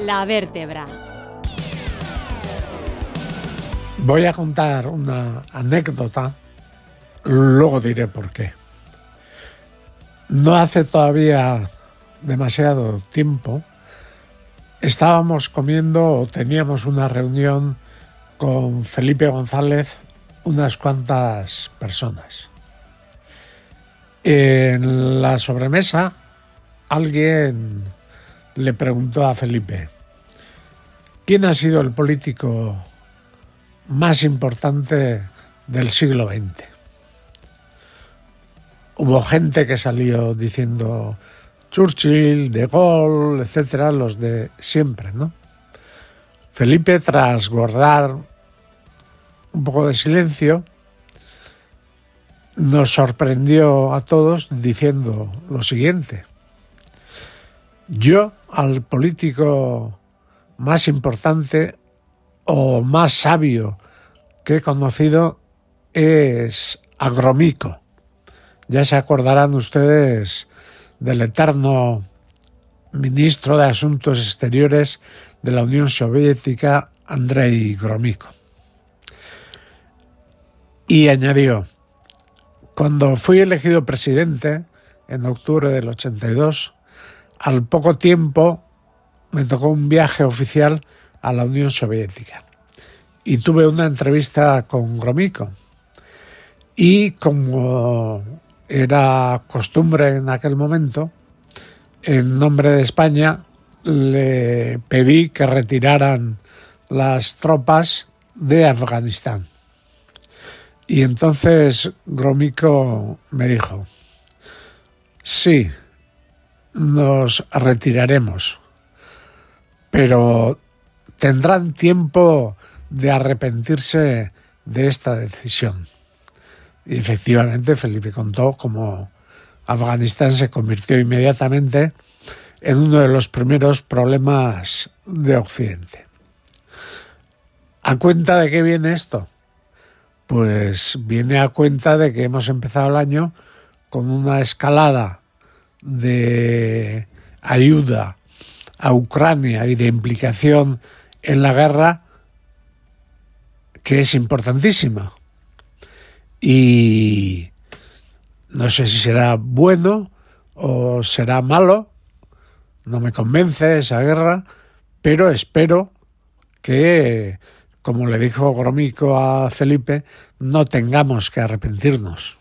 La vértebra. Voy a contar una anécdota, luego diré por qué. No hace todavía demasiado tiempo estábamos comiendo o teníamos una reunión con Felipe González unas cuantas personas. En la sobremesa alguien le preguntó a Felipe, ¿quién ha sido el político más importante del siglo XX? Hubo gente que salió diciendo Churchill, De Gaulle, etcétera, los de siempre, ¿no? Felipe, tras guardar un poco de silencio, nos sorprendió a todos diciendo lo siguiente. Yo al político más importante o más sabio que he conocido es Agromico. Ya se acordarán ustedes del eterno ministro de Asuntos Exteriores de la Unión Soviética, Andrei Gromyko. Y añadió, cuando fui elegido presidente en octubre del 82, al poco tiempo me tocó un viaje oficial a la Unión Soviética y tuve una entrevista con Gromyko. Y como era costumbre en aquel momento, en nombre de España le pedí que retiraran las tropas de Afganistán. Y entonces Gromyko me dijo, sí, nos retiraremos, pero tendrán tiempo de arrepentirse de esta decisión. Y efectivamente Felipe contó cómo Afganistán se convirtió inmediatamente en uno de los primeros problemas de Occidente. ¿A cuenta de qué viene esto? Pues viene a cuenta de que hemos empezado el año con una escalada de ayuda a Ucrania y de implicación en la guerra que es importantísima. Y no sé si será bueno o será malo, no me convence esa guerra, pero espero que, como le dijo Gromico a Felipe, no tengamos que arrepentirnos.